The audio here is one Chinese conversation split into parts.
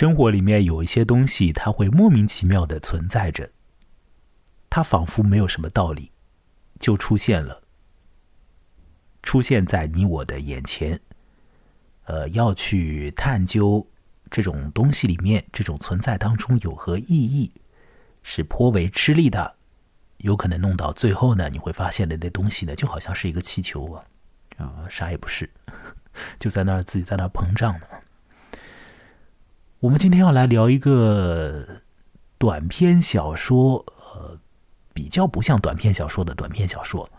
生活里面有一些东西，它会莫名其妙的存在着，它仿佛没有什么道理，就出现了，出现在你我的眼前。呃，要去探究这种东西里面，这种存在当中有何意义，是颇为吃力的。有可能弄到最后呢，你会发现的那东西呢，就好像是一个气球啊，啊，啥也不是，就在那儿自己在那儿膨胀呢。我们今天要来聊一个短篇小说，呃，比较不像短篇小说的短篇小说，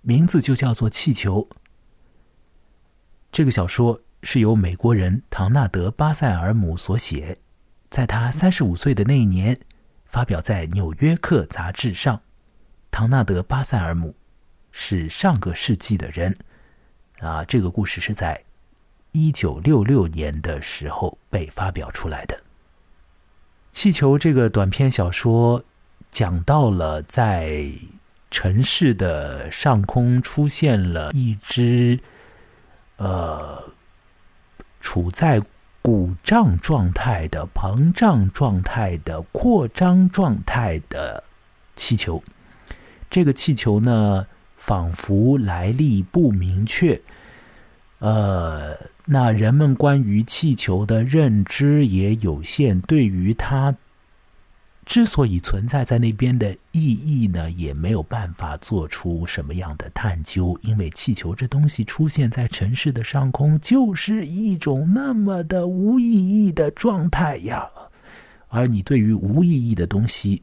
名字就叫做《气球》。这个小说是由美国人唐纳德·巴塞尔姆所写，在他三十五岁的那一年，发表在《纽约客》杂志上。唐纳德·巴塞尔姆是上个世纪的人，啊，这个故事是在一九六六年的时候被发表出来的。《气球》这个短篇小说讲到了在城市的上空出现了一只。呃，处在鼓胀状态的、膨胀状态的、扩张状态的气球，这个气球呢，仿佛来历不明确。呃，那人们关于气球的认知也有限，对于它。之所以存在在那边的意义呢，也没有办法做出什么样的探究，因为气球这东西出现在城市的上空，就是一种那么的无意义的状态呀。而你对于无意义的东西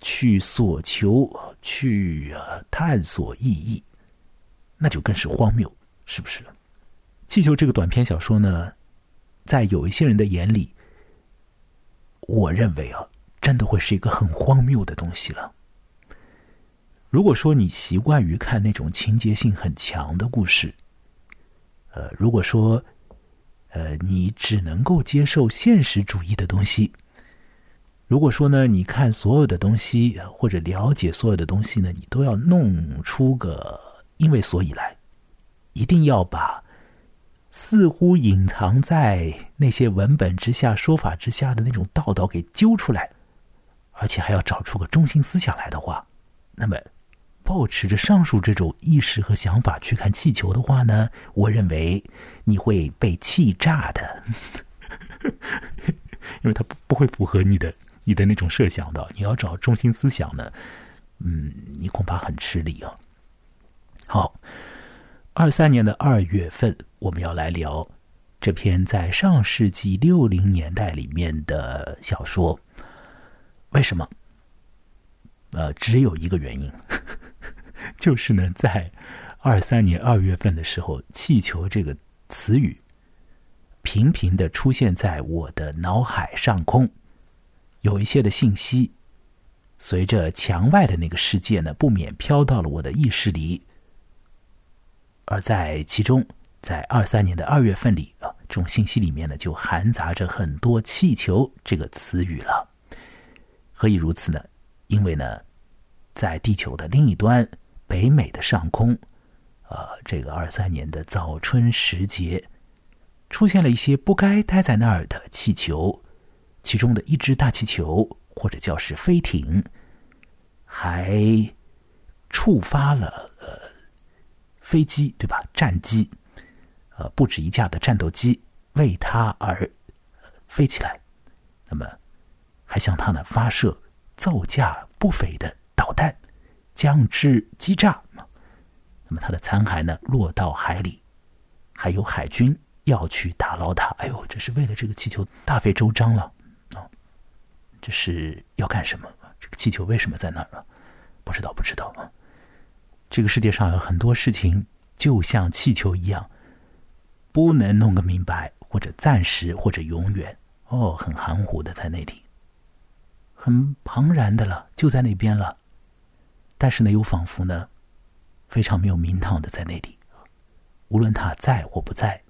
去索求、去探索意义，那就更是荒谬，是不是？气球这个短篇小说呢，在有一些人的眼里，我认为啊。真的会是一个很荒谬的东西了。如果说你习惯于看那种情节性很强的故事，呃，如果说，呃，你只能够接受现实主义的东西，如果说呢，你看所有的东西或者了解所有的东西呢，你都要弄出个因为所以来，一定要把。似乎隐藏在那些文本之下、说法之下的那种道道给揪出来。而且还要找出个中心思想来的话，那么，保持着上述这种意识和想法去看气球的话呢，我认为你会被气炸的，因为它不不会符合你的你的那种设想的。你要找中心思想呢，嗯，你恐怕很吃力啊。好，二三年的二月份，我们要来聊这篇在上世纪六零年代里面的小说。为什么？呃，只有一个原因，就是呢，在二三年二月份的时候，“气球”这个词语频频的出现在我的脑海上空，有一些的信息随着墙外的那个世界呢，不免飘到了我的意识里，而在其中，在二三年的二月份里啊，这种信息里面呢，就含杂着很多“气球”这个词语了。何以如此呢？因为呢，在地球的另一端，北美的上空，呃，这个二三年的早春时节，出现了一些不该待在那儿的气球，其中的一只大气球，或者叫是飞艇，还触发了飞机，对吧？战机，呃，不止一架的战斗机为它而飞起来，那么。还向他呢发射造价不菲的导弹，将之击炸。那么他的残骸呢落到海里，还有海军要去打捞它。哎呦，这是为了这个气球大费周章了啊！这是要干什么？这个气球为什么在那儿啊？不知道，不知道啊！这个世界上有很多事情，就像气球一样，不能弄个明白，或者暂时，或者永远。哦，很含糊的在那里。很庞然的了，就在那边了，但是呢，又仿佛呢，非常没有名堂的在那里。无论他在或不在，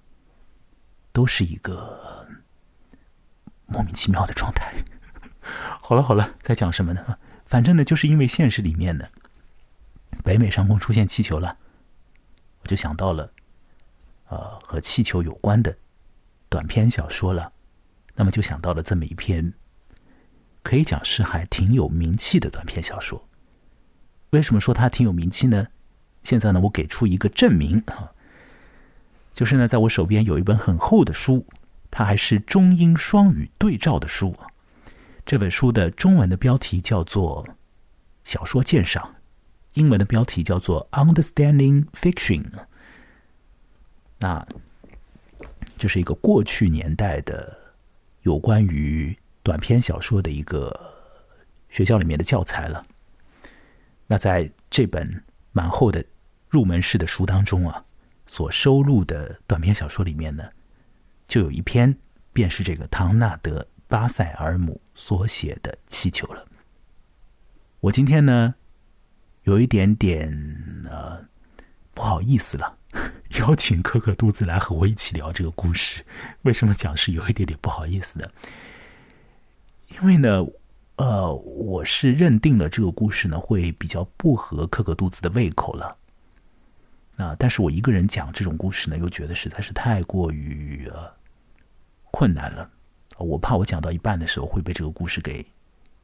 都是一个莫名其妙的状态。好了好了，在讲什么呢？反正呢，就是因为现实里面呢，北美上空出现气球了，我就想到了，呃，和气球有关的短篇小说了。那么就想到了这么一篇，可以讲是还挺有名气的短篇小说。为什么说它挺有名气呢？现在呢，我给出一个证明啊，就是呢，在我手边有一本很厚的书，它还是中英双语对照的书。这本书的中文的标题叫做《小说鉴赏》，英文的标题叫做《Understanding Fiction》。那这是一个过去年代的有关于短篇小说的一个学校里面的教材了。那在这本蛮厚的入门式的书当中啊，所收录的短篇小说里面呢，就有一篇便是这个唐纳德·巴塞尔姆所写的《气球》了。我今天呢，有一点点呃不好意思了。邀请可可肚子来和我一起聊这个故事，为什么讲是有一点点不好意思的？因为呢，呃，我是认定了这个故事呢会比较不合可可肚子的胃口了。啊，但是我一个人讲这种故事呢，又觉得实在是太过于呃困难了。我怕我讲到一半的时候会被这个故事给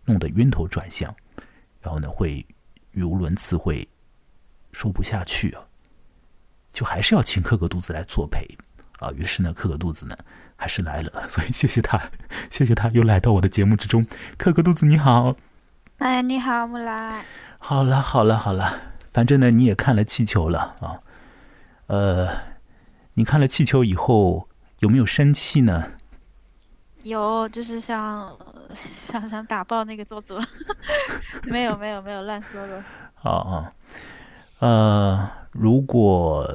弄得晕头转向，然后呢会语无伦次，会说不下去啊。就还是要请可可肚子来作陪啊，于是呢，可可肚子呢还是来了，所以谢谢他，谢谢他又来到我的节目之中。可可肚子你好，哎，你好，木兰。好了，好了，好了，反正呢，你也看了气球了啊，呃，你看了气球以后有没有生气呢？有，就是想想想打爆那个作者，没有，没有，没有乱说的。啊啊，呃。如果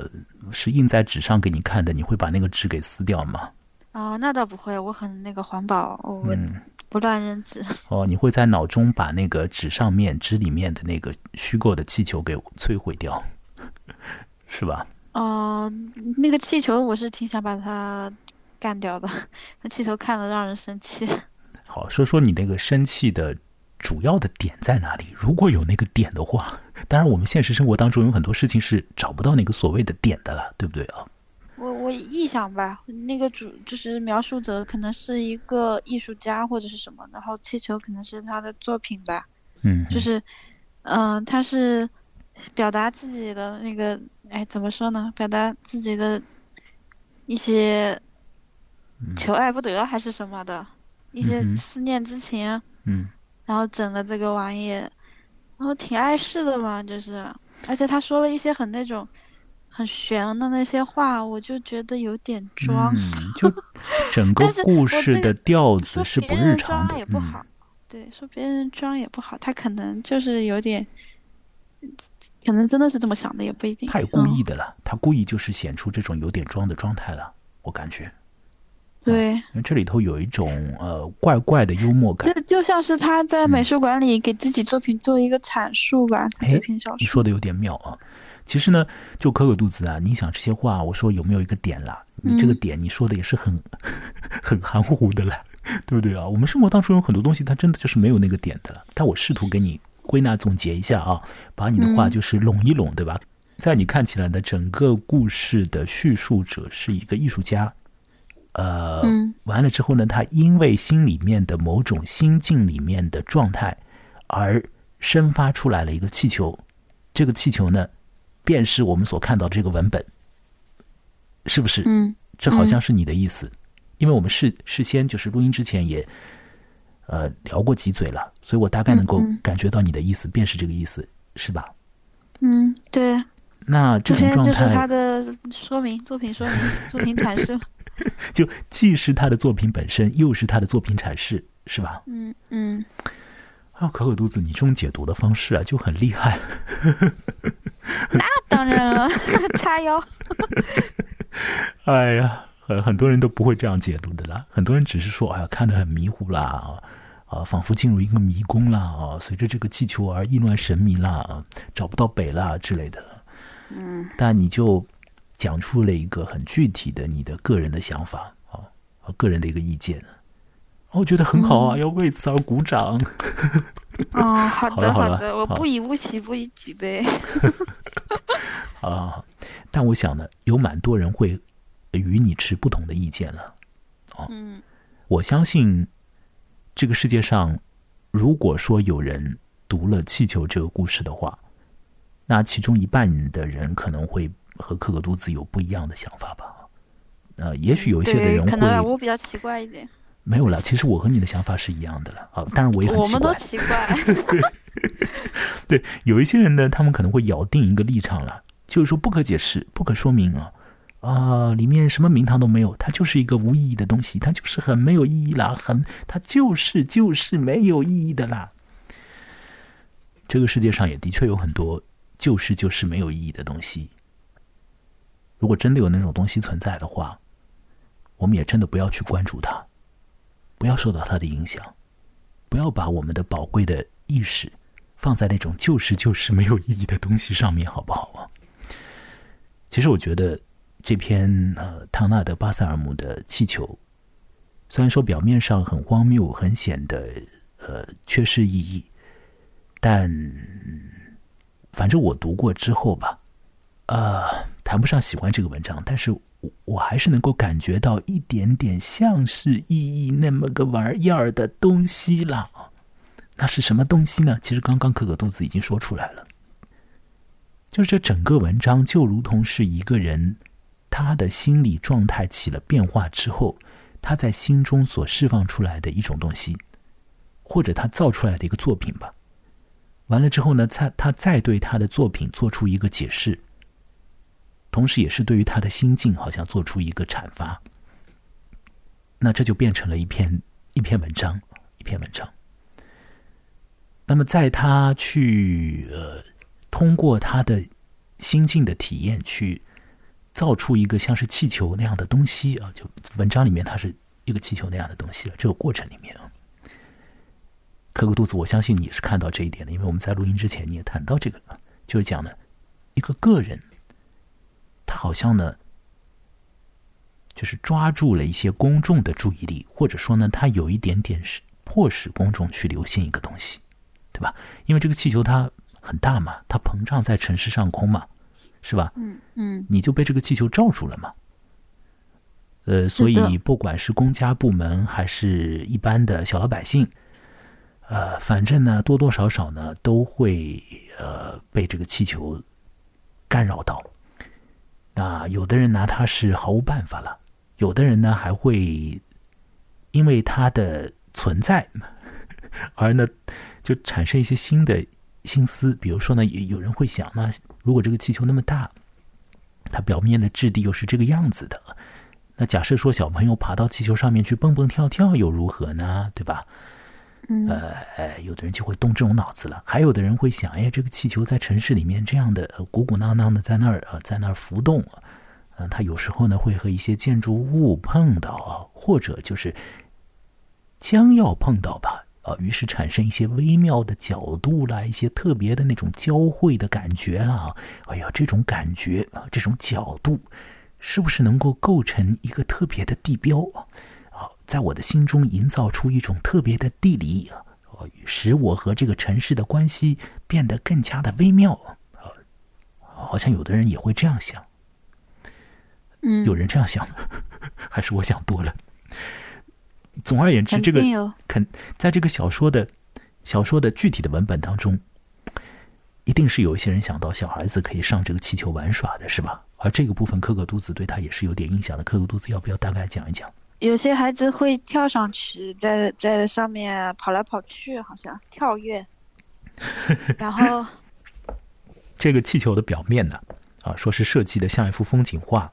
是印在纸上给你看的，你会把那个纸给撕掉吗？哦，那倒不会，我很那个环保，我不乱扔纸。哦，你会在脑中把那个纸上面、纸里面的那个虚构的气球给摧毁掉，是吧？哦，那个气球我是挺想把它干掉的，那气球看了让人生气。好，说说你那个生气的。主要的点在哪里？如果有那个点的话，当然我们现实生活当中有很多事情是找不到那个所谓的点的了，对不对啊？我我臆想吧，那个主就是描述者可能是一个艺术家或者是什么，然后气球可能是他的作品吧。嗯，就是，嗯，他是表达自己的那个，哎，怎么说呢？表达自己的一些求爱不得还是什么的一些思念之情。嗯。然后整了这个玩意，然后挺碍事的嘛，就是，而且他说了一些很那种很玄的那些话，我就觉得有点装。就整个 故事的调子是不日常的。也不好，对，说别人装也不好，他可能就是有点，可能真的是这么想的，也不一定。太故意的了，他故意就是显出这种有点装的状态了，我感觉。对，因为这里头有一种呃怪怪的幽默感，就就像是他在美术馆里给自己作品做一个阐述吧。这篇小说你说的有点妙啊。其实呢，就可可肚子啊，你想这些话，我说有没有一个点啦？你这个点你说的也是很 很含糊的了，对不对啊？我们生活当中有很多东西，它真的就是没有那个点的了。但我试图给你归纳总结一下啊，把你的话就是拢一拢，对吧？在你看起来的，整个故事的叙述者是一个艺术家。呃，完了之后呢，他因为心里面的某种心境里面的状态，而生发出来了一个气球。这个气球呢，便是我们所看到这个文本，是不是？嗯，这好像是你的意思，因为我们事事先就是录音之前也呃聊过几嘴了，所以我大概能够感觉到你的意思，便是这个意思，是吧？嗯，对。那这种状态就是他的说明，作品说明，作品阐释。就既是他的作品本身，又是他的作品阐释，是吧？嗯嗯。啊，可可肚子，你这种解读的方式啊，就很厉害。那当然了，叉腰。哎呀，很很多人都不会这样解读的啦。很多人只是说，哎呀，看得很迷糊啦，啊，仿佛进入一个迷宫啦，啊，随着这个气球而意乱神迷啦，啊找不到北啦之类的。嗯。但你就。讲出了一个很具体的你的个人的想法啊，和个人的一个意见，我觉得很好啊，要为此而鼓掌。哦，好的好的，我不以物喜，不以己悲。啊，但我想呢，有蛮多人会与你持不同的意见了。哦，嗯，我相信这个世界上，如果说有人读了《气球》这个故事的话，那其中一半的人可能会和可可肚子有不一样的想法吧。呃，也许有一些的人会，可能我比较奇怪一点。没有了，其实我和你的想法是一样的了啊，当然我也很奇怪。我们都奇怪。对，有一些人呢，他们可能会咬定一个立场了，就是说不可解释、不可说明啊啊，里面什么名堂都没有，它就是一个无意义的东西，它就是很没有意义啦，很，它就是就是没有意义的啦。这个世界上也的确有很多就是就是没有意义的东西。如果真的有那种东西存在的话，我们也真的不要去关注它。不要受到它的影响，不要把我们的宝贵的意识放在那种就是就是没有意义的东西上面，好不好啊？其实我觉得这篇呃唐纳德·巴塞尔姆的《气球》，虽然说表面上很荒谬、很显得呃缺失意义，但反正我读过之后吧，呃，谈不上喜欢这个文章，但是。我还是能够感觉到一点点像是意义那么个玩意儿的东西了。那是什么东西呢？其实刚刚可可肚子已经说出来了，就是这整个文章就如同是一个人他的心理状态起了变化之后，他在心中所释放出来的一种东西，或者他造出来的一个作品吧。完了之后呢，他他再对他的作品做出一个解释。同时，也是对于他的心境，好像做出一个阐发。那这就变成了一篇一篇文章，一篇文章。那么，在他去呃通过他的心境的体验，去造出一个像是气球那样的东西啊，就文章里面它是一个气球那样的东西了。这个过程里面啊，可可肚子，我相信你是看到这一点的，因为我们在录音之前你也谈到这个，就是讲的一个个人。他好像呢，就是抓住了一些公众的注意力，或者说呢，他有一点点是迫使公众去留心一个东西，对吧？因为这个气球它很大嘛，它膨胀在城市上空嘛，是吧？嗯嗯，你就被这个气球罩住了嘛。呃，所以不管是公家部门还是一般的小老百姓，呃，反正呢，多多少少呢，都会呃被这个气球干扰到。那有的人拿它是毫无办法了，有的人呢还会因为它的存在 而呢就产生一些新的心思，比如说呢，有人会想，那如果这个气球那么大，它表面的质地又是这个样子的，那假设说小朋友爬到气球上面去蹦蹦跳跳又如何呢？对吧？呃，有的人就会动这种脑子了，还有的人会想，哎，这个气球在城市里面这样的鼓鼓囊囊的在那儿啊，在那儿浮动，嗯，它有时候呢会和一些建筑物碰到啊，或者就是将要碰到吧，啊，于是产生一些微妙的角度啦，一些特别的那种交汇的感觉啦，哎呀，这种感觉啊，这种角度，是不是能够构成一个特别的地标啊？在我的心中营造出一种特别的地理啊，使我和这个城市的关系变得更加的微妙啊。好像有的人也会这样想，嗯，有人这样想，还是我想多了。总而言之，这个肯在这个小说的小说的具体的文本当中，一定是有一些人想到小孩子可以上这个气球玩耍的，是吧？而这个部分，可可肚子对他也是有点印象的。可可肚子要不要大概讲一讲？有些孩子会跳上去，在在上面跑来跑去，好像跳跃。然后，这个气球的表面呢，啊，说是设计的像一幅风景画。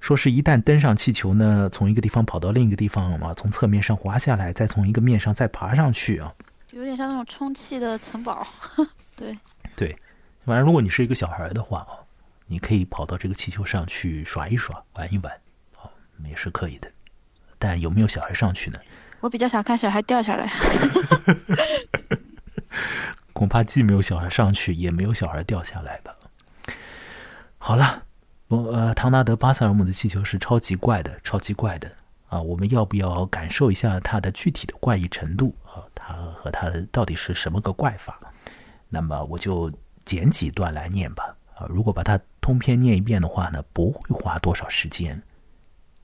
说是一旦登上气球呢，从一个地方跑到另一个地方啊，从侧面上滑下来，再从一个面上再爬上去啊，有点像那种充气的城堡。对对，反正如果你是一个小孩的话啊，你可以跑到这个气球上去耍一耍，玩一玩。也是可以的，但有没有小孩上去呢？我比较想看小孩掉下来。恐怕既没有小孩上去，也没有小孩掉下来吧。好了，我呃，唐纳德·巴塞尔姆的气球是超级怪的，超级怪的啊！我们要不要感受一下它的具体的怪异程度啊？它和它到底是什么个怪法？那么我就剪几段来念吧。啊，如果把它通篇念一遍的话呢，不会花多少时间。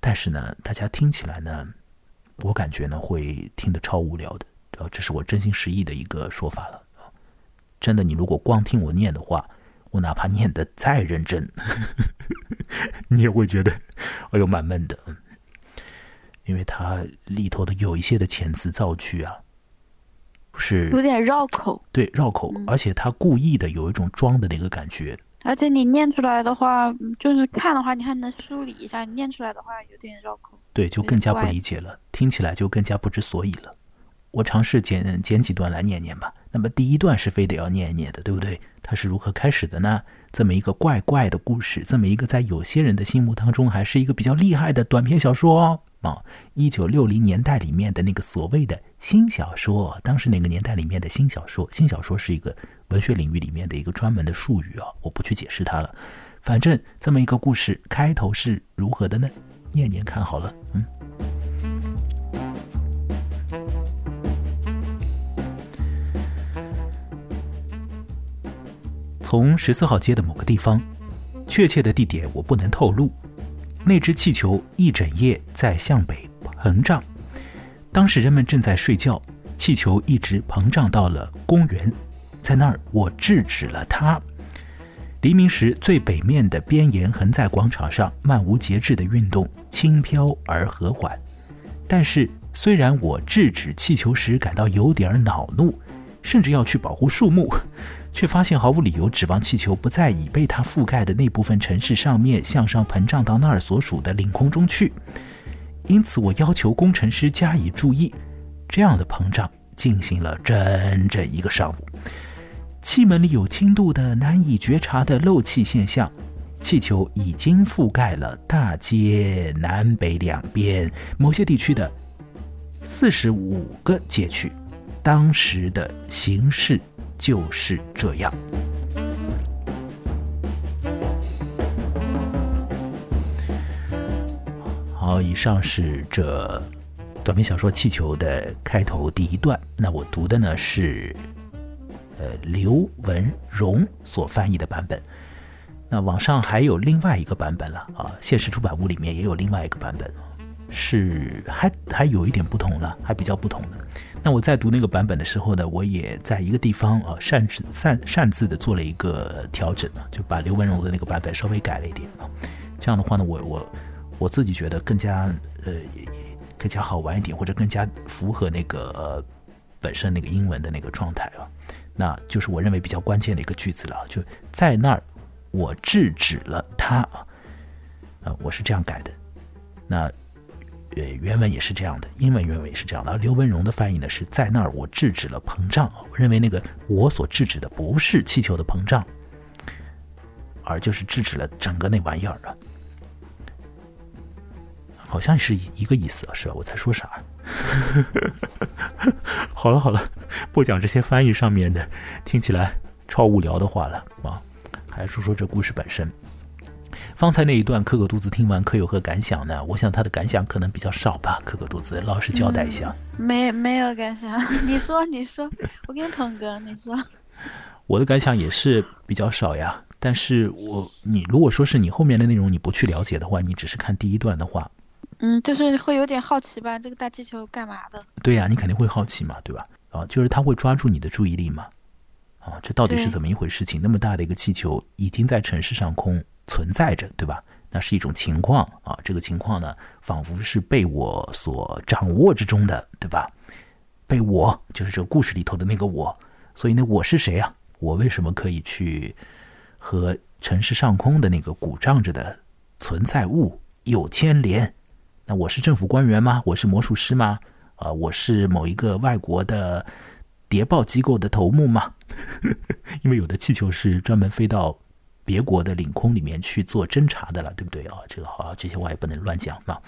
但是呢，大家听起来呢，我感觉呢会听得超无聊的。呃，这是我真心实意的一个说法了。真的，你如果光听我念的话，我哪怕念的再认真，你也会觉得哎呦蛮闷的。因为它里头的有一些的遣词造句啊，不是有点绕口，对绕口，而且他故意的有一种装的那个感觉。而且你念出来的话，就是看的话，你还能梳理一下；你念出来的话，有点绕口。对，就更加不理解了，听起来就更加不知所以了。我尝试剪剪几段来念念吧。那么第一段是非得要念一念的，对不对？它是如何开始的呢？这么一个怪怪的故事，这么一个在有些人的心目当中还是一个比较厉害的短篇小说哦。啊，一九六零年代里面的那个所谓的新小说，当时那个年代里面的新小说，新小说是一个文学领域里面的一个专门的术语啊，我不去解释它了。反正这么一个故事开头是如何的呢？念念看好了，嗯。从十四号街的某个地方，确切的地点我不能透露。那只气球一整夜在向北膨胀，当时人们正在睡觉，气球一直膨胀到了公园，在那儿我制止了它。黎明时，最北面的边沿横在广场上漫无节制的运动，轻飘而和缓。但是，虽然我制止气球时感到有点恼怒，甚至要去保护树木。却发现毫无理由指望气球不再已被它覆盖的那部分城市上面向上膨胀到那儿所属的领空中去，因此我要求工程师加以注意。这样的膨胀进行了整整一个上午，气门里有轻度的难以觉察的漏气现象，气球已经覆盖了大街南北两边某些地区的四十五个街区，当时的形势。就是这样。好，以上是这短篇小说《气球》的开头第一段。那我读的呢是呃刘文荣所翻译的版本。那网上还有另外一个版本了啊，现实出版物里面也有另外一个版本，是还还有一点不同了，还比较不同的。那我在读那个版本的时候呢，我也在一个地方啊擅自擅擅自的做了一个调整呢，就把刘文荣的那个版本稍微改了一点啊。这样的话呢，我我我自己觉得更加呃更加好玩一点，或者更加符合那个本身那个英文的那个状态啊。那就是我认为比较关键的一个句子了，就在那儿我制止了他啊，啊，我是这样改的。那。呃，原文也是这样的，英文原文也是这样的。而刘文荣的翻译呢，是在那儿我制止了膨胀。我认为那个我所制止的不是气球的膨胀，而就是制止了整个那玩意儿啊，好像是一个意思啊，是吧？我在说啥？好了好了，不讲这些翻译上面的听起来超无聊的话了啊，还说说这故事本身。方才那一段，可可肚子听完可有何感想呢？我想他的感想可能比较少吧。可可肚子，老实交代一下。没没有感想，你说你说，我给你捧哏，你说。我的感想也是比较少呀。但是我你如果说是你后面的内容你不去了解的话，你只是看第一段的话，嗯，就是会有点好奇吧？这个大气球干嘛的？对呀，你肯定会好奇嘛，对吧？啊，就是他会抓住你的注意力嘛。啊，这到底是怎么一回事？情那么大的一个气球已经在城市上空。存在着，对吧？那是一种情况啊，这个情况呢，仿佛是被我所掌握之中的，对吧？被我，就是这个故事里头的那个我。所以呢，我是谁啊？我为什么可以去和城市上空的那个鼓胀着的存在物有牵连？那我是政府官员吗？我是魔术师吗？啊，我是某一个外国的谍报机构的头目吗？因为有的气球是专门飞到。别国的领空里面去做侦查的了，对不对啊？这个好，这些话也不能乱讲啊，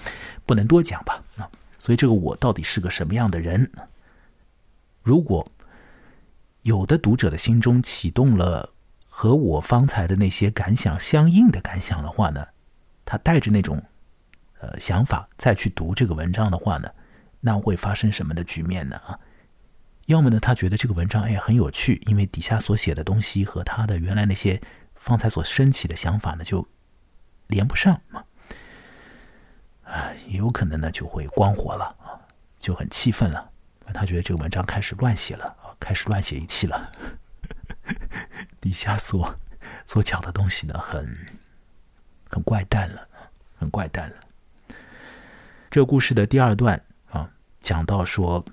不能多讲吧啊。所以这个我到底是个什么样的人？如果有的读者的心中启动了和我方才的那些感想相应的感想的话呢，他带着那种呃想法再去读这个文章的话呢，那会发生什么的局面呢？啊，要么呢，他觉得这个文章哎很有趣，因为底下所写的东西和他的原来那些。方才所升起的想法呢，就连不上嘛，啊，也有可能呢就会关火了啊。就很气愤了，他觉得这个文章开始乱写了啊，开始乱写一气了。底下所所讲的东西呢，很很怪诞了，很怪诞了。这故事的第二段啊，讲到说，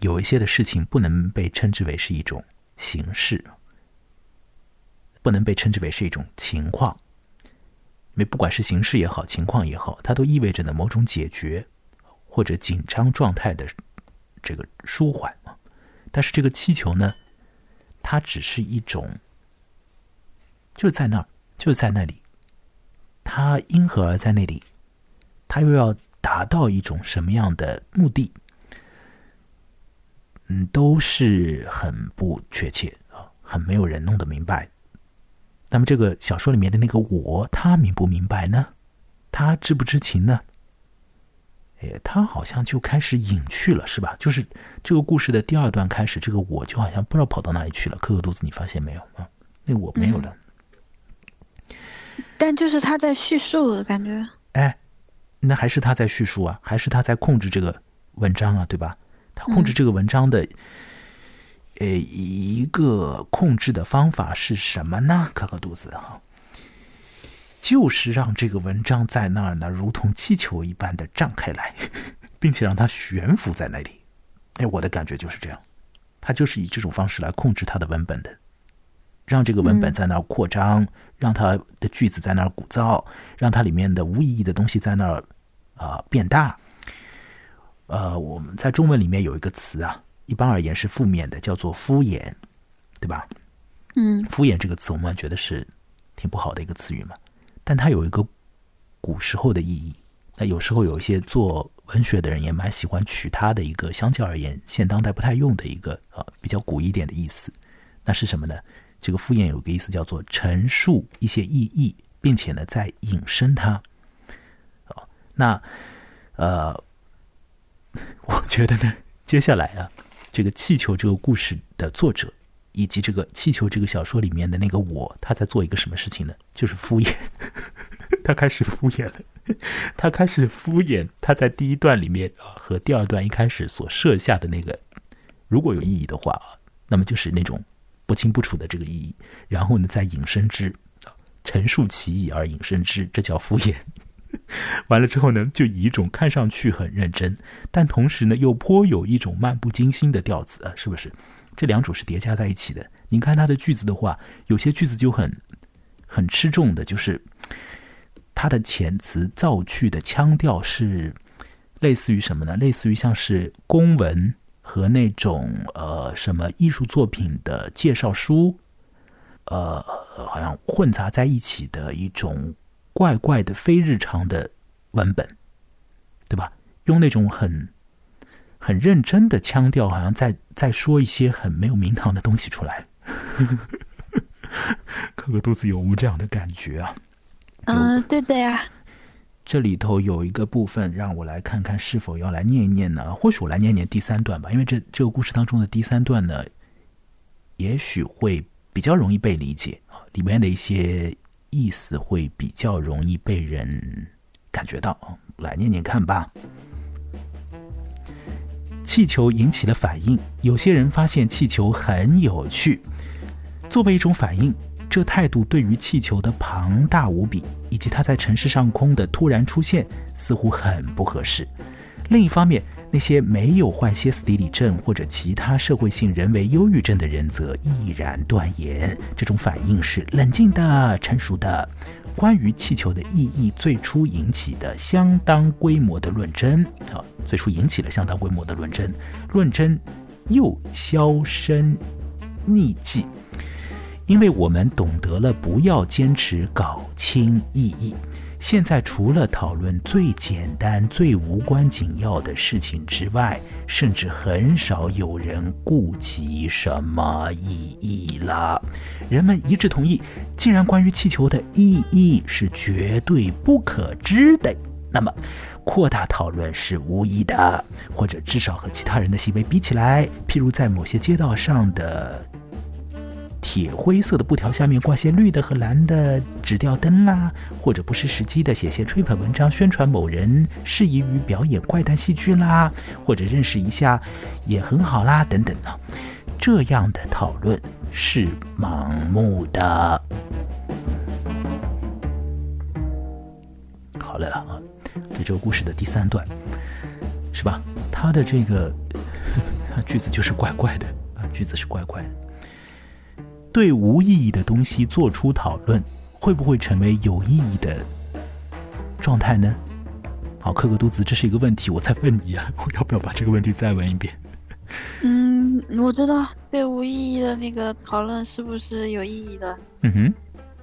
有一些的事情不能被称之为是一种形式，不能被称之为是一种情况。因为不管是形式也好，情况也好，它都意味着呢某种解决或者紧张状态的这个舒缓。但是这个气球呢？它只是一种，就在那儿，就在那里。它因何而在那里？它又要达到一种什么样的目的？嗯，都是很不确切啊，很没有人弄得明白。那么，这个小说里面的那个我，他明不明白呢？他知不知情呢？哎，他好像就开始隐去了，是吧？就是这个故事的第二段开始，这个我就好像不知道跑到哪里去了。可可肚子，你发现没有啊？那个我没有了。但就是他在叙述的感觉。哎，那还是他在叙述啊，还是他在控制这个文章啊，对吧？他控制这个文章的，呃，一个控制的方法是什么呢？可可肚子哈。就是让这个文章在那儿呢，如同气球一般的胀开来，并且让它悬浮在那里。哎，我的感觉就是这样，他就是以这种方式来控制他的文本的，让这个文本在那儿扩张，让它的句子在那儿鼓噪，让它里面的无意义的东西在那儿啊变大。呃，我们在中文里面有一个词啊，一般而言是负面的，叫做敷衍，对吧？嗯，敷衍这个词，我们觉得是挺不好的一个词语嘛。但它有一个古时候的意义，那有时候有一些做文学的人也蛮喜欢取它的一个相较而言现当代不太用的一个啊比较古一点的意思，那是什么呢？这个敷衍有个意思叫做陈述一些意义，并且呢在引申它。啊，那呃，我觉得呢，接下来啊，这个气球这个故事的作者。以及这个气球这个小说里面的那个我，他在做一个什么事情呢？就是敷衍，他开始敷衍了，他开始敷衍他在第一段里面啊和第二段一开始所设下的那个，如果有意义的话啊，那么就是那种不清不楚的这个意义，然后呢再引申之，陈述其意而引申之，这叫敷衍。完了之后呢，就以一种看上去很认真，但同时呢又颇有一种漫不经心的调子啊，是不是？这两种是叠加在一起的。你看他的句子的话，有些句子就很很吃重的，就是他的遣词造句的腔调是类似于什么呢？类似于像是公文和那种呃什么艺术作品的介绍书，呃，好像混杂在一起的一种怪怪的非日常的文本，对吧？用那种很。很认真的腔调，好像在在说一些很没有名堂的东西出来。可可肚子有无这样的感觉啊？嗯，对的呀。这里头有一个部分，让我来看看是否要来念一念呢？或许我来念念第三段吧，因为这这个故事当中的第三段呢，也许会比较容易被理解啊，里面的一些意思会比较容易被人感觉到来念念看吧。气球引起了反应，有些人发现气球很有趣。作为一种反应，这态度对于气球的庞大无比以及它在城市上空的突然出现似乎很不合适。另一方面，那些没有患歇斯底里症或者其他社会性人为忧郁症的人则毅然断言，这种反应是冷静的、成熟的。关于气球的意义，最初引起的相当规模的论争，啊，最初引起了相当规模的论争，论争又销声匿迹，因为我们懂得了不要坚持搞清意义。现在除了讨论最简单、最无关紧要的事情之外，甚至很少有人顾及什么意义了。人们一致同意，既然关于气球的意义是绝对不可知的，那么扩大讨论是无益的，或者至少和其他人的行为比起来，譬如在某些街道上的。铁灰色的布条下面挂些绿的和蓝的纸吊灯啦，或者不失时机的写些吹捧文章宣传某人适宜于表演怪诞戏剧啦，或者认识一下也很好啦，等等啊，这样的讨论是盲目的。好了啊，这这个故事的第三段，是吧？他的这个 句子就是怪怪的啊，句子是怪怪的。对无意义的东西做出讨论，会不会成为有意义的状态呢？好，克格肚子，这是一个问题，我再问你啊，我 要不要把这个问题再问一遍？嗯，我觉得对无意义的那个讨论是不是有意义的？嗯哼，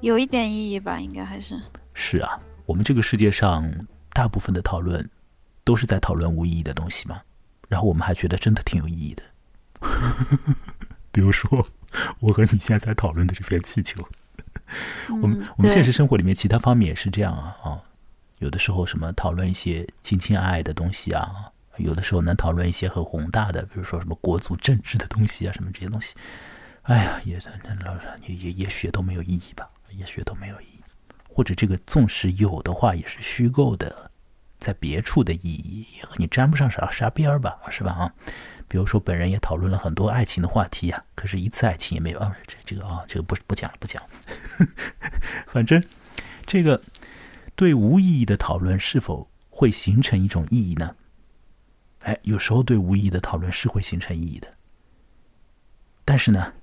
有一点意义吧，应该还是。是啊，我们这个世界上大部分的讨论都是在讨论无意义的东西嘛，然后我们还觉得真的挺有意义的。比如说，我和你现在在讨论的这片气球，我们我们现实生活里面其他方面也是这样啊啊，有的时候什么讨论一些亲亲爱爱的东西啊，有的时候能讨论一些很宏大的，比如说什么国足政治的东西啊，什么这些东西，哎呀，也也也也许都没有意义吧，也许都没有意义，或者这个纵使有的话，也是虚构的，在别处的意义也和你沾不上啥啥边儿吧，是吧啊？比如说，本人也讨论了很多爱情的话题呀，可是，一次爱情也没有。啊，这这个啊，这个不不讲了，不讲。反正，这个对无意义的讨论是否会形成一种意义呢？哎，有时候对无意义的讨论是会形成意义的。但是呢，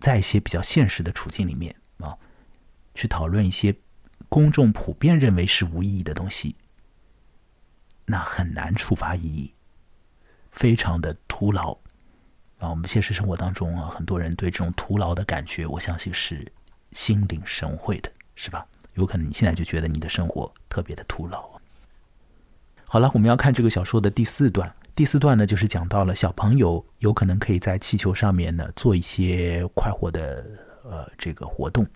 在一些比较现实的处境里面啊，去讨论一些公众普遍认为是无意义的东西，那很难触发意义。非常的徒劳啊！我们现实生活当中啊，很多人对这种徒劳的感觉，我相信是心领神会的，是吧？有可能你现在就觉得你的生活特别的徒劳。好了，我们要看这个小说的第四段。第四段呢，就是讲到了小朋友有可能可以在气球上面呢做一些快活的呃这个活动，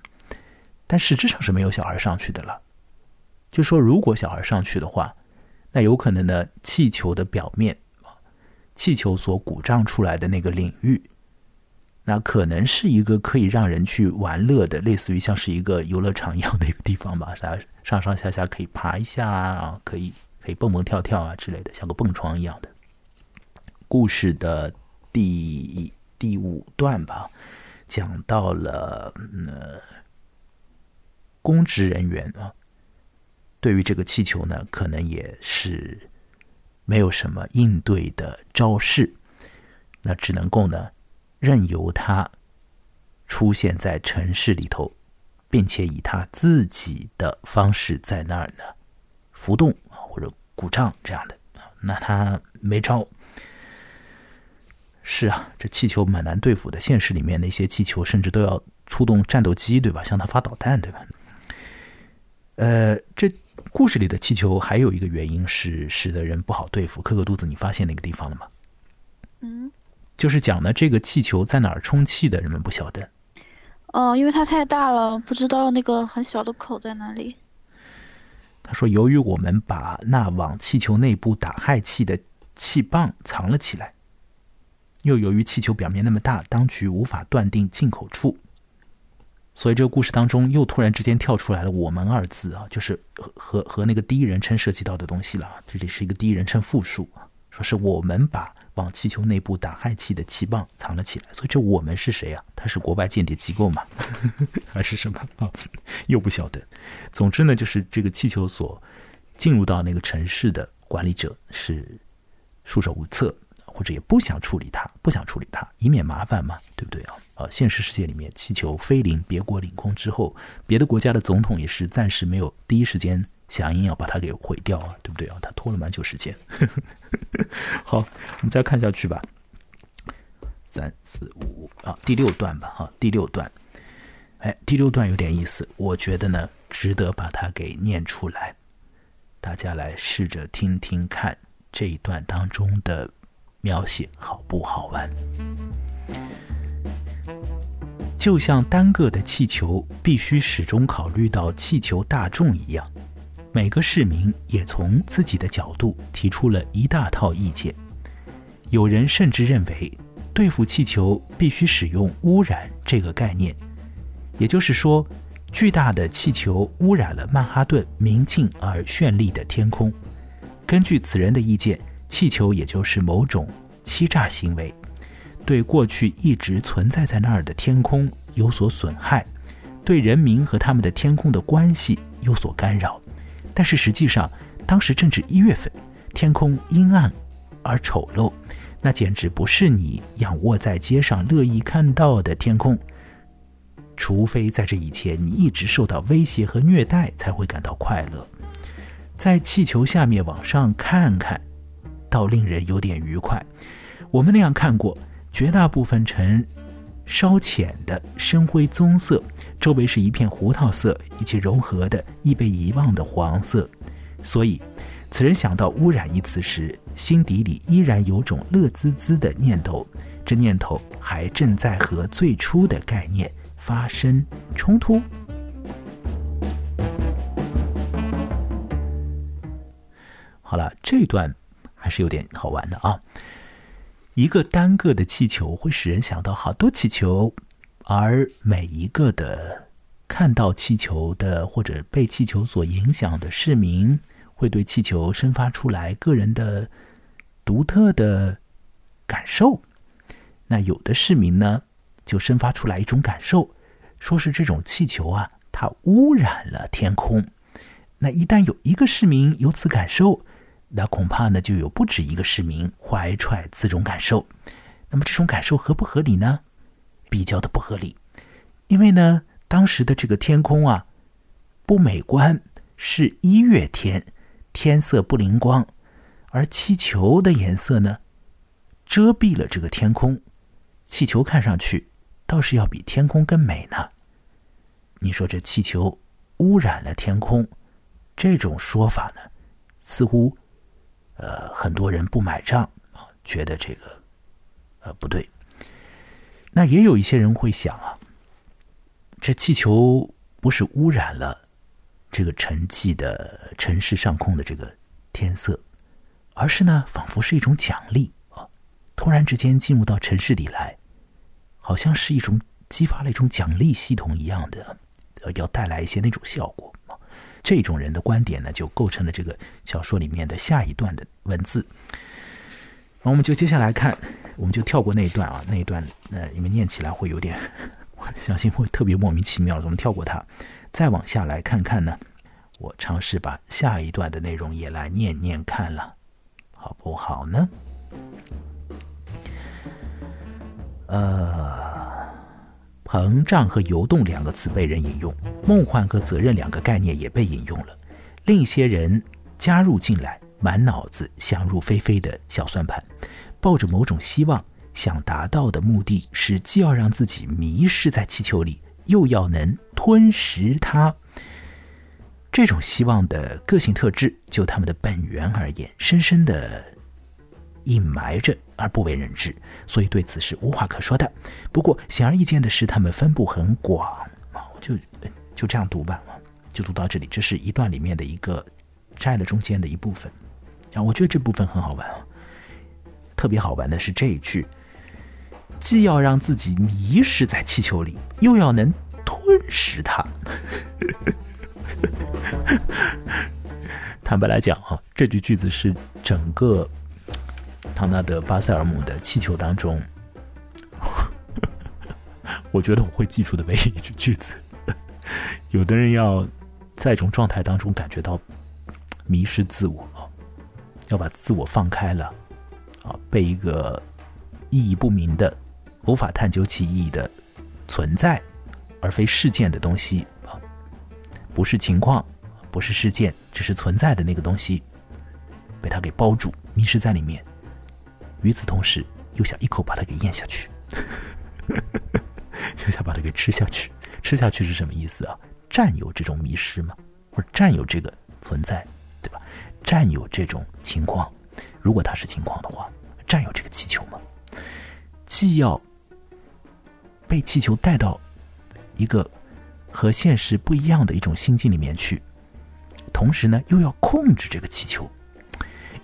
但实质上是没有小孩上去的了。就说如果小孩上去的话，那有可能呢气球的表面。气球所鼓胀出来的那个领域，那可能是一个可以让人去玩乐的，类似于像是一个游乐场一样的一个地方吧。大家上上下下可以爬一下啊，可以可以蹦蹦跳跳啊之类的，像个蹦床一样的。故事的第第五段吧，讲到了呃，公职人员啊，对于这个气球呢，可能也是。没有什么应对的招式，那只能够呢，任由它出现在城市里头，并且以他自己的方式在那儿呢浮动啊，或者鼓胀这样的那他没招。是啊，这气球蛮难对付的。现实里面那些气球甚至都要出动战斗机，对吧？向他发导弹，对吧？呃，这。故事里的气球还有一个原因是使得人不好对付。克克肚子，你发现那个地方了吗？嗯，就是讲呢，这个气球在哪儿充气的，人们不晓得。哦，因为它太大了，不知道那个很小的口在哪里。他说：“由于我们把那往气球内部打氦气的气棒藏了起来，又由于气球表面那么大，当局无法断定进口处。”所以这个故事当中又突然之间跳出来了“我们”二字啊，就是和和和那个第一人称涉及到的东西了。这里是一个第一人称复数，说是我们把往气球内部打氦气的气棒藏了起来。所以这我们是谁啊？他是国外间谍机构吗？还是什么？又不晓得。总之呢，就是这个气球所进入到那个城市的管理者是束手无策，或者也不想处理它，不想处理它，以免麻烦嘛，对不对啊？呃，现实世界里面，气球飞临别国领空之后，别的国家的总统也是暂时没有第一时间响应要把它给毁掉啊，对不对啊？他拖了蛮久时间。好，我们再看下去吧。三四五啊，第六段吧，哈，第六段。哎，第六段有点意思，我觉得呢，值得把它给念出来。大家来试着听听看这一段当中的描写好不好玩？就像单个的气球必须始终考虑到气球大众一样，每个市民也从自己的角度提出了一大套意见。有人甚至认为，对付气球必须使用污染这个概念，也就是说，巨大的气球污染了曼哈顿明净而绚丽的天空。根据此人的意见，气球也就是某种欺诈行为，对过去一直存在在那儿的天空有所损害，对人民和他们的天空的关系有所干扰。但是实际上，当时正值一月份，天空阴暗而丑陋，那简直不是你仰卧在街上乐意看到的天空。除非在这以前你一直受到威胁和虐待，才会感到快乐。在气球下面往上看看，倒令人有点愉快。我们那样看过，绝大部分呈稍浅的深灰棕色，周围是一片胡桃色以及柔和的易被遗忘的黄色。所以，此人想到“污染”一词时，心底里依然有种乐滋滋的念头。这念头还正在和最初的概念发生冲突。好了，这段还是有点好玩的啊。一个单个的气球会使人想到好多气球，而每一个的看到气球的或者被气球所影响的市民，会对气球生发出来个人的独特的感受。那有的市民呢，就生发出来一种感受，说是这种气球啊，它污染了天空。那一旦有一个市民有此感受，那恐怕呢，就有不止一个市民怀揣此种感受。那么这种感受合不合理呢？比较的不合理，因为呢，当时的这个天空啊，不美观，是一月天，天色不灵光，而气球的颜色呢，遮蔽了这个天空，气球看上去倒是要比天空更美呢。你说这气球污染了天空，这种说法呢，似乎。呃，很多人不买账啊，觉得这个呃不对。那也有一些人会想啊，这气球不是污染了这个沉寂的城市上空的这个天色，而是呢，仿佛是一种奖励啊，突然之间进入到城市里来，好像是一种激发了一种奖励系统一样的，要带来一些那种效果。这种人的观点呢，就构成了这个小说里面的下一段的文字。那我们就接下来看，我们就跳过那一段啊，那一段呃，因为念起来会有点，我相信会特别莫名其妙。我们跳过它，再往下来看看呢，我尝试把下一段的内容也来念念看了，好不好呢？呃。膨胀和游动两个词被人引用，梦幻和责任两个概念也被引用了。另一些人加入进来，满脑子想入非非的小算盘，抱着某种希望，想达到的目的是既要让自己迷失在气球里，又要能吞食它。这种希望的个性特质，就他们的本源而言，深深的。隐埋着而不为人知，所以对此是无话可说的。不过显而易见的是，他们分布很广啊，我就就这样读吧，就读到这里。这是一段里面的一个摘了中间的一部分啊，我觉得这部分很好玩啊。特别好玩的是这一句：既要让自己迷失在气球里，又要能吞食它。坦白来讲啊，这句句子是整个。唐纳德·巴塞尔姆的气球当中，我觉得我会记住的唯一一句句子。有的人要在一种状态当中感觉到迷失自我，要把自我放开了，啊，被一个意义不明的、无法探究其意义的存在而非事件的东西啊，不是情况，不是事件，只是存在的那个东西，被他给包住，迷失在里面。与此同时，又想一口把它给咽下去，又想把它给吃下去。吃下去是什么意思啊？占有这种迷失吗？或者占有这个存在，对吧？占有这种情况，如果它是情况的话，占有这个气球吗？既要被气球带到一个和现实不一样的一种心境里面去，同时呢，又要控制这个气球。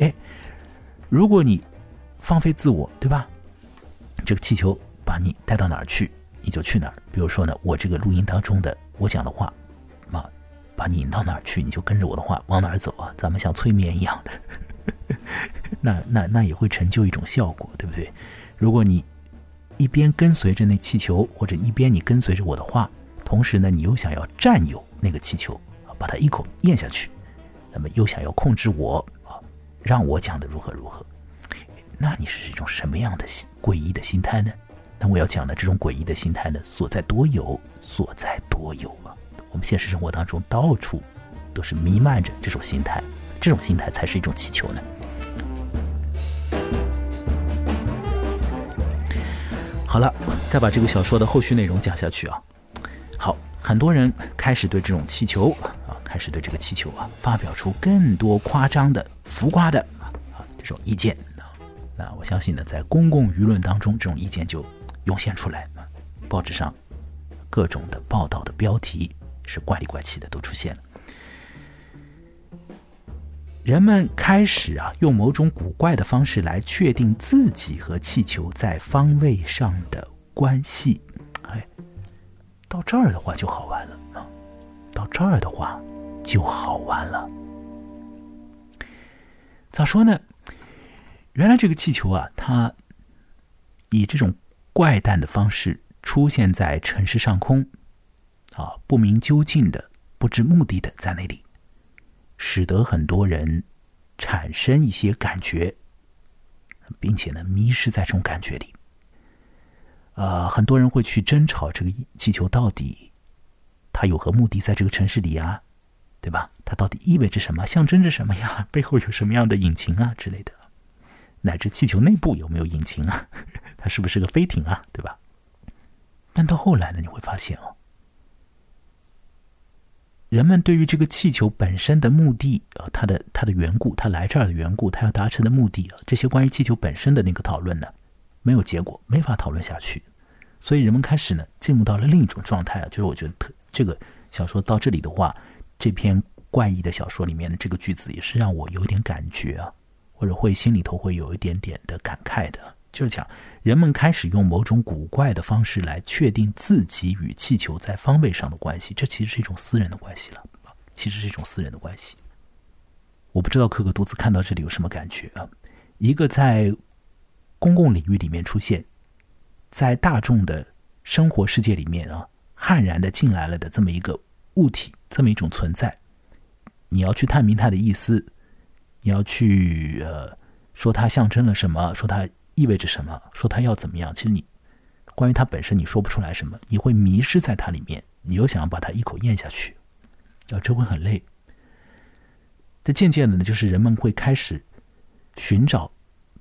哎，如果你。放飞自我，对吧？这个气球把你带到哪儿去，你就去哪儿。比如说呢，我这个录音当中的我讲的话，啊，把你引到哪儿去，你就跟着我的话往哪儿走啊。咱们像催眠一样的，那那那也会成就一种效果，对不对？如果你一边跟随着那气球，或者一边你跟随着我的话，同时呢，你又想要占有那个气球，把它一口咽下去，那么又想要控制我啊，让我讲的如何如何。那你是一种什么样的诡异的心态呢？那我要讲的这种诡异的心态呢，所在多有，所在多有啊！我们现实生活当中到处都是弥漫着这种心态，这种心态才是一种气球呢。好了，再把这个小说的后续内容讲下去啊。好，很多人开始对这种气球啊，开始对这个气球啊，发表出更多夸张的、浮夸的啊这种意见。那我相信呢，在公共舆论当中，这种意见就涌现出来。报纸上各种的报道的标题是怪里怪气的，都出现了。人们开始啊，用某种古怪的方式来确定自己和气球在方位上的关系。哎，到这儿的话就好玩了啊！到这儿的话就好玩了。咋说呢？原来这个气球啊，它以这种怪诞的方式出现在城市上空，啊，不明究竟的、不知目的的在那里，使得很多人产生一些感觉，并且呢，迷失在这种感觉里。呃，很多人会去争吵这个气球到底它有何目的，在这个城市里啊，对吧？它到底意味着什么，象征着什么呀？背后有什么样的隐情啊之类的？乃至气球内部有没有引擎啊？它是不是个飞艇啊？对吧？但到后来呢，你会发现哦，人们对于这个气球本身的目的啊，它的它的缘故，它来这儿的缘故，它要达成的目的啊，这些关于气球本身的那个讨论呢，没有结果，没法讨论下去。所以人们开始呢，进入到了另一种状态啊，就是我觉得特这个小说到这里的话，这篇怪异的小说里面的这个句子也是让我有点感觉啊。或者会心里头会有一点点的感慨的，就是讲人们开始用某种古怪的方式来确定自己与气球在方位上的关系，这其实是一种私人的关系了，其实是一种私人的关系。我不知道可可独自看到这里有什么感觉啊？一个在公共领域里面出现，在大众的生活世界里面啊，悍然的进来了的这么一个物体，这么一种存在，你要去探明它的意思。你要去呃说它象征了什么，说它意味着什么，说它要怎么样？其实你关于它本身你说不出来什么，你会迷失在它里面，你又想要把它一口咽下去，啊，这会很累。这渐渐的呢，就是人们会开始寻找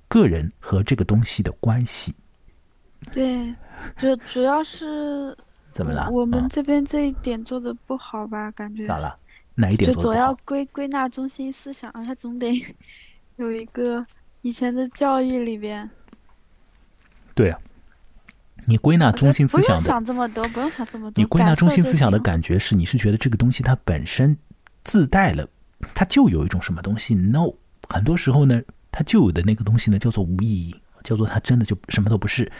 个人和这个东西的关系。对，主主要是 怎么了？我们这边这一点做的不好吧？感觉咋了？哪一点就总要归归纳中心思想，他总得 有一个以前的教育里边。对啊，你归纳中心思想的，不用想这么多，不用想这么多。你归纳中心思想的感觉是，你是觉得这个东西它本身自带了，它就有一种什么东西？No，很多时候呢，它就有的那个东西呢，叫做无意义，叫做它真的就什么都不是。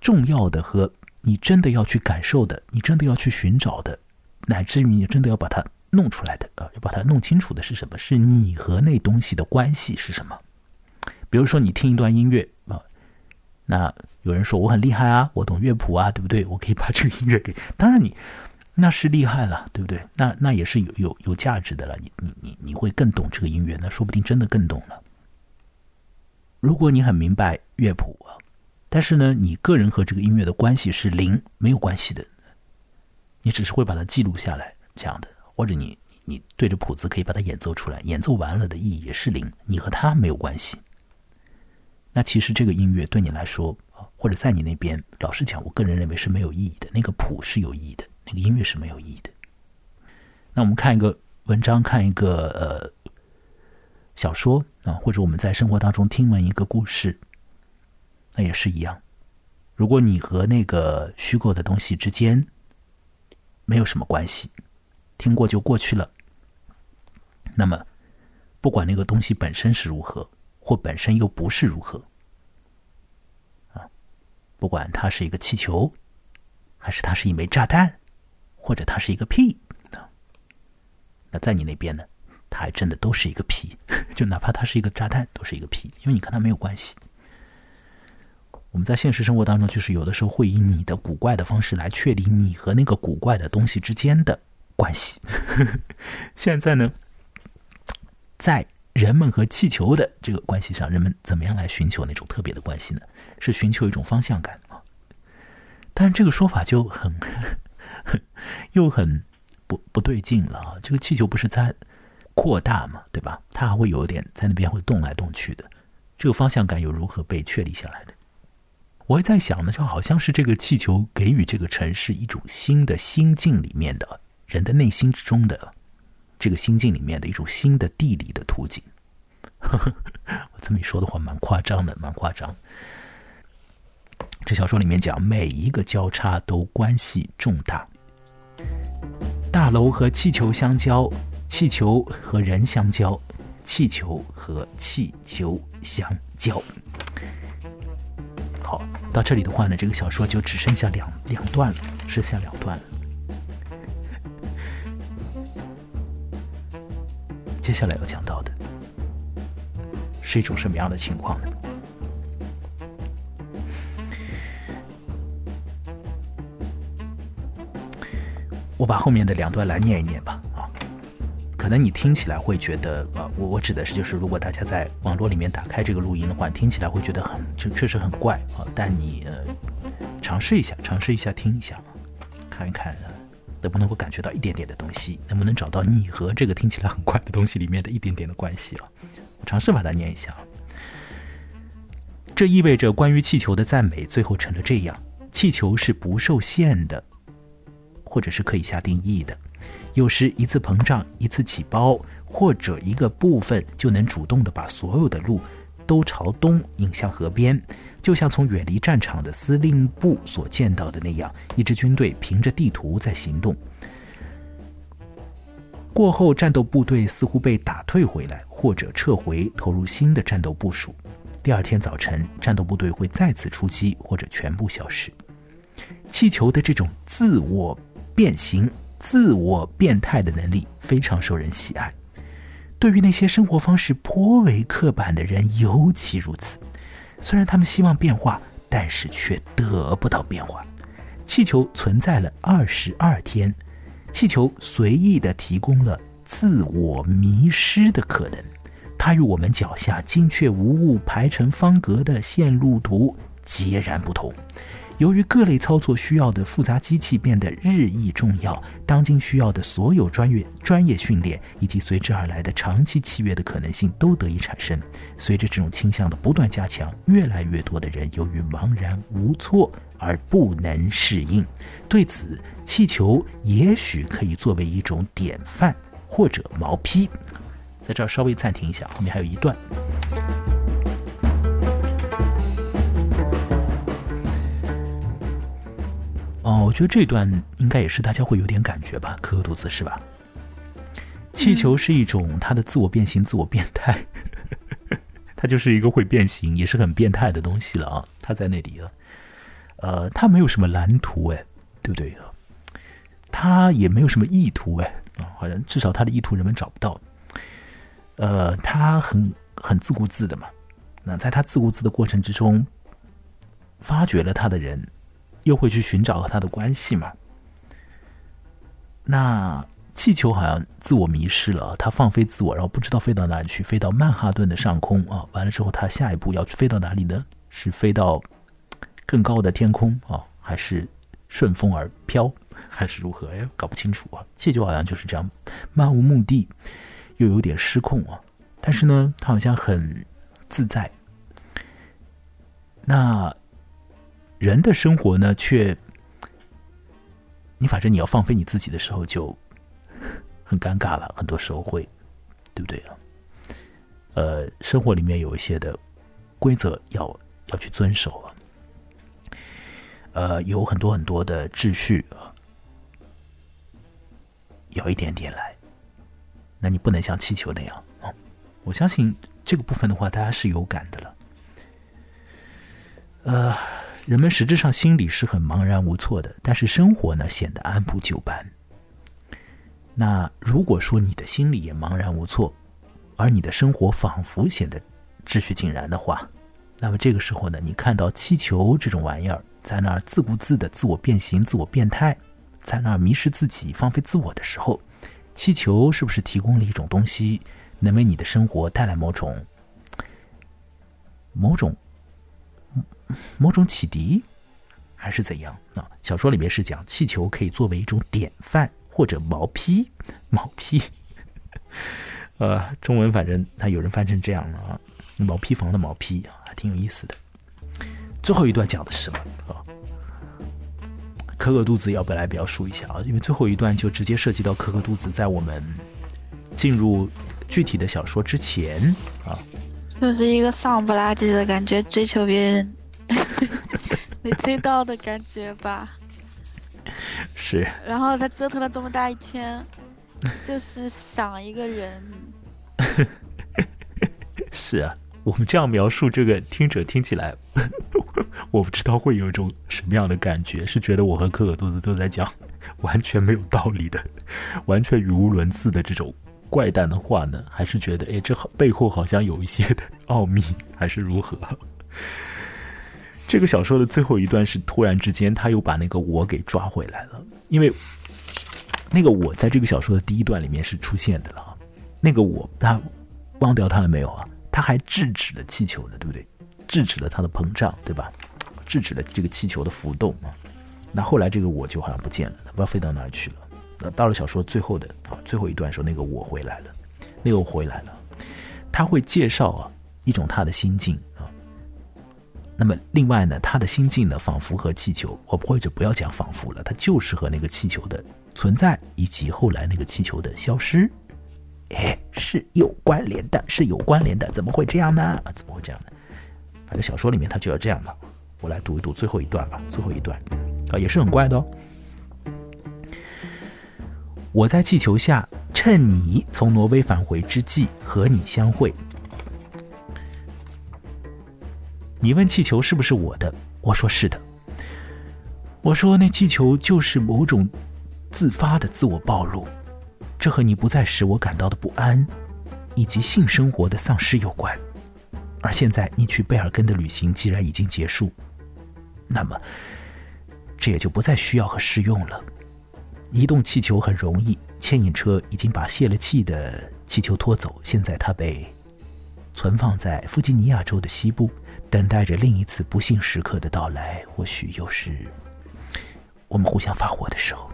重要的和你真的要去感受的，你真的要去寻找的，乃至于你真的要把它。弄出来的啊，要把它弄清楚的是什么？是你和那东西的关系是什么？比如说，你听一段音乐啊，那有人说我很厉害啊，我懂乐谱啊，对不对？我可以把这个音乐给……当然你那是厉害了，对不对？那那也是有有有价值的了。你你你你会更懂这个音乐，那说不定真的更懂了。如果你很明白乐谱啊，但是呢，你个人和这个音乐的关系是零，没有关系的，你只是会把它记录下来这样的。或者你你对着谱子可以把它演奏出来，演奏完了的意义也是零，你和它没有关系。那其实这个音乐对你来说，或者在你那边，老实讲，我个人认为是没有意义的。那个谱是有意义的，那个音乐是没有意义的。那我们看一个文章，看一个呃小说啊，或者我们在生活当中听闻一个故事，那也是一样。如果你和那个虚构的东西之间没有什么关系。听过就过去了。那么，不管那个东西本身是如何，或本身又不是如何，啊，不管它是一个气球，还是它是一枚炸弹，或者它是一个屁，那在你那边呢，它还真的都是一个屁，就哪怕它是一个炸弹，都是一个屁，因为你跟它没有关系。我们在现实生活当中，就是有的时候会以你的古怪的方式来确立你和那个古怪的东西之间的关系。现在呢，在人们和气球的这个关系上，人们怎么样来寻求那种特别的关系呢？是寻求一种方向感啊。但这个说法就很 又很不不对劲了啊！这个气球不是在扩大嘛，对吧？它还会有点在那边会动来动去的。这个方向感又如何被确立下来的？我也在想呢，就好像是这个气球给予这个城市一种新的心境里面的人的内心之中的这个心境里面的一种新的地理的图景。我这么一说的话，蛮夸张的，蛮夸张。这小说里面讲，每一个交叉都关系重大。大楼和气球相交，气球和人相交，气球和气球相交。好，到这里的话呢，这个小说就只剩下两两段了，剩下两段了。接下来要讲到的是一种什么样的情况呢？我把后面的两段来念一念吧。啊可能你听起来会觉得，呃，我我指的是就是，如果大家在网络里面打开这个录音的话，听起来会觉得很，就确实很怪啊。但你呃，尝试一下，尝试一下听一下，看一看能不能够感觉到一点点的东西，能不能找到你和这个听起来很怪的东西里面的一点点的关系啊？我尝试把它念一下。这意味着关于气球的赞美最后成了这样：气球是不受限的，或者是可以下定义的。有时一次膨胀，一次起包，或者一个部分就能主动的把所有的路都朝东引向河边，就像从远离战场的司令部所见到的那样，一支军队凭着地图在行动。过后，战斗部队似乎被打退回来，或者撤回，投入新的战斗部署。第二天早晨，战斗部队会再次出击，或者全部消失。气球的这种自我变形。自我变态的能力非常受人喜爱，对于那些生活方式颇为刻板的人尤其如此。虽然他们希望变化，但是却得不到变化。气球存在了二十二天，气球随意的提供了自我迷失的可能。它与我们脚下精确无误排成方格的线路图截然不同。由于各类操作需要的复杂机器变得日益重要，当今需要的所有专业专业训练以及随之而来的长期契约的可能性都得以产生。随着这种倾向的不断加强，越来越多的人由于茫然无措而不能适应。对此，气球也许可以作为一种典范或者毛坯。在这儿稍微暂停一下，后面还有一段。哦，我觉得这段应该也是大家会有点感觉吧，可可肚子是吧？气球是一种它的自我变形、自我变态，它就是一个会变形，也是很变态的东西了啊！它在那里啊，呃，它没有什么蓝图哎，对不对啊？它也没有什么意图哎啊，好像至少它的意图人们找不到。呃，它很很自顾自的嘛，那在它自顾自的过程之中，发掘了它的人。又会去寻找和他的关系嘛？那气球好像自我迷失了，它放飞自我，然后不知道飞到哪里去，飞到曼哈顿的上空啊！完了之后，它下一步要飞到哪里呢？是飞到更高的天空啊，还是顺风而飘，还是如何？哎，搞不清楚啊！气球好像就是这样，漫无目的，又有点失控啊！但是呢，它好像很自在。那。人的生活呢，却你反正你要放飞你自己的时候，就很尴尬了。很多时候会，对不对啊？呃，生活里面有一些的规则要要去遵守啊。呃，有很多很多的秩序啊，要一点点来。那你不能像气球那样啊。我相信这个部分的话，大家是有感的了。呃。人们实质上心里是很茫然无措的，但是生活呢显得按部就班。那如果说你的心里也茫然无措，而你的生活仿佛显得秩序井然的话，那么这个时候呢，你看到气球这种玩意儿在那儿自顾自的自我变形、自我变态，在那儿迷失自己、放飞自我的时候，气球是不是提供了一种东西，能为你的生活带来某种、某种、某种启迪，还是怎样？啊，小说里面是讲气球可以作为一种典范。或者毛坯，毛坯，呃，中文反正他有人翻成这样了啊，毛坯房的毛坯啊，还挺有意思的。最后一段讲的是什么啊？可可肚子要不要来描述一下啊？因为最后一段就直接涉及到可可肚子在我们进入具体的小说之前啊，就是一个丧不拉几的感觉，追求别人没追到的感觉吧。是，然后他折腾了这么大一圈，就是想一个人。是啊，我们这样描述这个听者听起来，我不知道会有一种什么样的感觉，是觉得我和可可肚子都在讲完全没有道理的、完全语无伦次的这种怪诞的话呢，还是觉得哎，这背后好像有一些的奥秘，还是如何？这个小说的最后一段是突然之间，他又把那个我给抓回来了，因为那个我在这个小说的第一段里面是出现的了。那个我，他忘掉他了没有啊？他还制止了气球的，对不对？制止了它的膨胀，对吧？制止了这个气球的浮动啊。那后来这个我就好像不见了，不知道飞到哪儿去了。那到了小说最后的啊最后一段时候，那个我回来了，那个我回来了，他会介绍啊一种他的心境。那么，另外呢，他的心境呢，仿佛和气球，我或者不要讲仿佛了，它就是和那个气球的存在以及后来那个气球的消失，哎，是有关联的，是有关联的，怎么会这样呢？怎么会这样呢？反正小说里面他就要这样嘛。我来读一读最后一段吧，最后一段啊，也是很怪的哦。我在气球下，趁你从挪威返回之际和你相会。你问气球是不是我的？我说是的。我说那气球就是某种自发的自我暴露，这和你不在时我感到的不安，以及性生活的丧失有关。而现在你去贝尔根的旅行既然已经结束，那么这也就不再需要和适用了。移动气球很容易，牵引车已经把泄了气的气球拖走，现在它被存放在弗吉尼亚州的西部。等待着另一次不幸时刻的到来，或许又是我们互相发火的时候。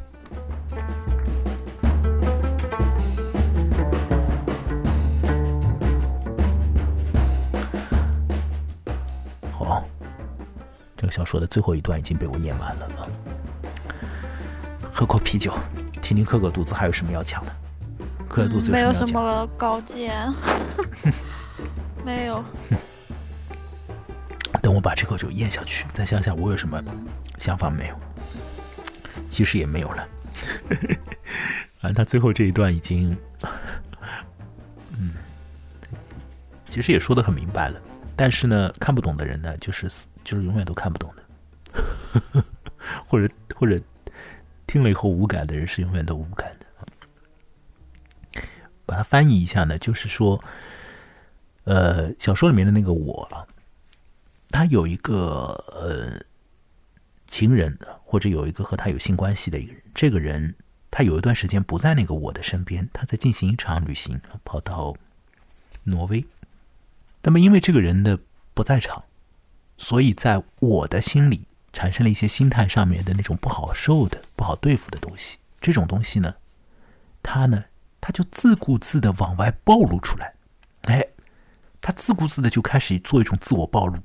好，这个小说的最后一段已经被我念完了啊！喝口啤酒，听听克克肚子还有什么要讲的。克克肚子没有什么高见，没有。我把这口酒咽下去，再想想我有什么想法没有？其实也没有了。反 正，他最后这一段已经，嗯，其实也说的很明白了。但是呢，看不懂的人呢，就是就是永远都看不懂的，或者或者听了以后无感的人是永远都无感的。把它翻译一下呢，就是说，呃，小说里面的那个我啊。他有一个呃情人，或者有一个和他有性关系的一个人。这个人他有一段时间不在那个我的身边，他在进行一场旅行，跑到挪威。那么因为这个人的不在场，所以在我的心里产生了一些心态上面的那种不好受的、不好对付的东西。这种东西呢，他呢，他就自顾自的往外暴露出来。哎，他自顾自的就开始做一种自我暴露。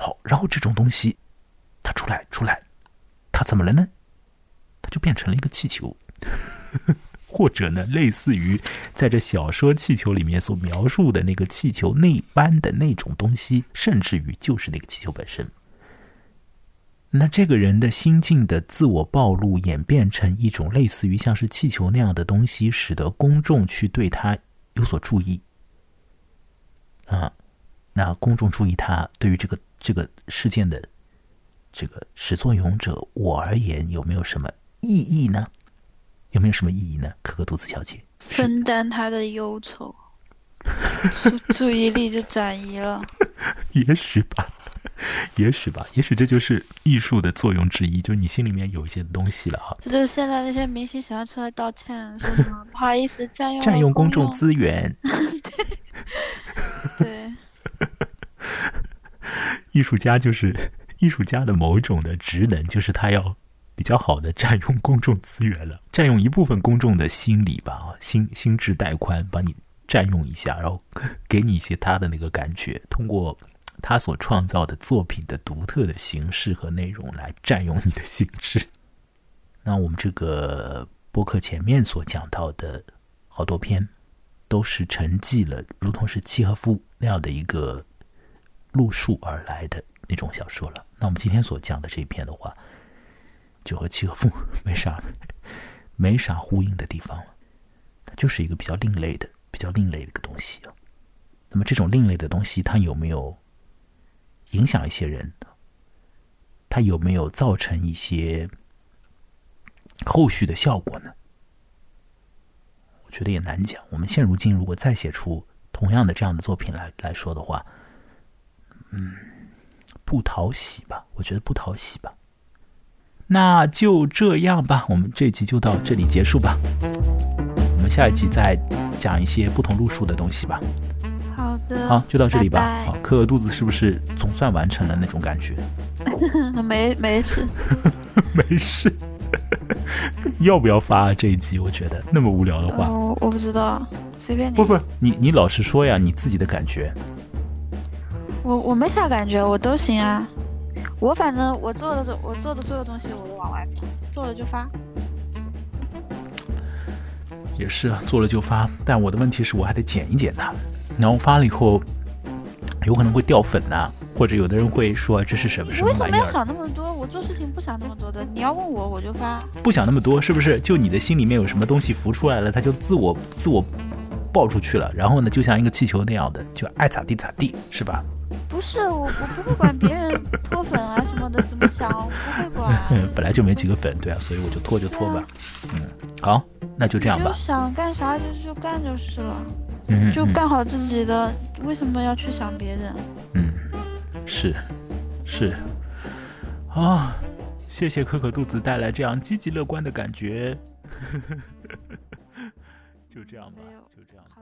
好，然后这种东西，它出来出来，它怎么了呢？它就变成了一个气球，或者呢，类似于在这小说《气球》里面所描述的那个气球那般的那种东西，甚至于就是那个气球本身。那这个人的心境的自我暴露，演变成一种类似于像是气球那样的东西，使得公众去对他有所注意。啊，那公众注意他，对于这个。这个事件的这个始作俑者我而言有没有什么意义呢？有没有什么意义呢？可可肚子小姐，分担他的忧愁，注注意力就转移了。也许吧，也许吧，也许这就是艺术的作用之一，就是你心里面有一些东西了哈。这就是现在那些明星喜欢出来道歉，说什么不好意思占用占用公众资源。对，艺术家就是 艺术家的某种的职能，就是他要比较好的占用公众资源了，占用一部分公众的心理吧，心心智带宽，帮你占用一下，然后 给你一些他的那个感觉，通过他所创造的作品的独特的形式和内容来占用你的心智。那我们这个播客前面所讲到的好多篇，都是沉寂了如同是契诃夫那样的一个路数而来的那种小说了。那我们今天所讲的这一篇的话，就和契诃夫没啥没啥呼应的地方了。它就是一个比较另类的、比较另类的一个东西啊。那么这种另类的东西，它有没有影响一些人？它有没有造成一些后续的效果呢？我觉得也难讲。我们现如今如果再写出同样的这样的作品来来说的话，嗯，不讨喜吧？我觉得不讨喜吧。那就这样吧，我们这集就到这里结束吧。我们下一集再讲一些不同路数的东西吧。好的，好，就到这里吧。拜拜好，磕个肚子是不是总算完成了那种感觉？没没事，没事。要不要发这一集？我觉得那么无聊的话，哦，我不知道，随便你。不不，你你老实说呀，你自己的感觉。我我没啥感觉，我都行啊。我反正我做的这我做的所有东西我都往外发，做了就发。也是啊，做了就发，但我的问题是我还得剪一剪它，然后发了以后，有可能会掉粉呐、或者有的人会说这是什么你为什么要想那么多？我做事情不想那么多的。你要问我，我就发。不想那么多，是不是？就你的心里面有什么东西浮出来了，它就自我自我爆出去了，然后呢，就像一个气球那样的，就爱咋地咋地，是吧？不是我，我不会管别人脱粉啊什么的怎么想，我不会管。嗯，本来就没几个粉，对啊，所以我就脱就脱吧。嗯，好，那就这样吧就。想干啥就就干就是了，就干好自己的，为什么要去想别人？嗯，是是，啊，谢谢可可肚子带来这样积极乐观的感觉。就这样吧就这样吧。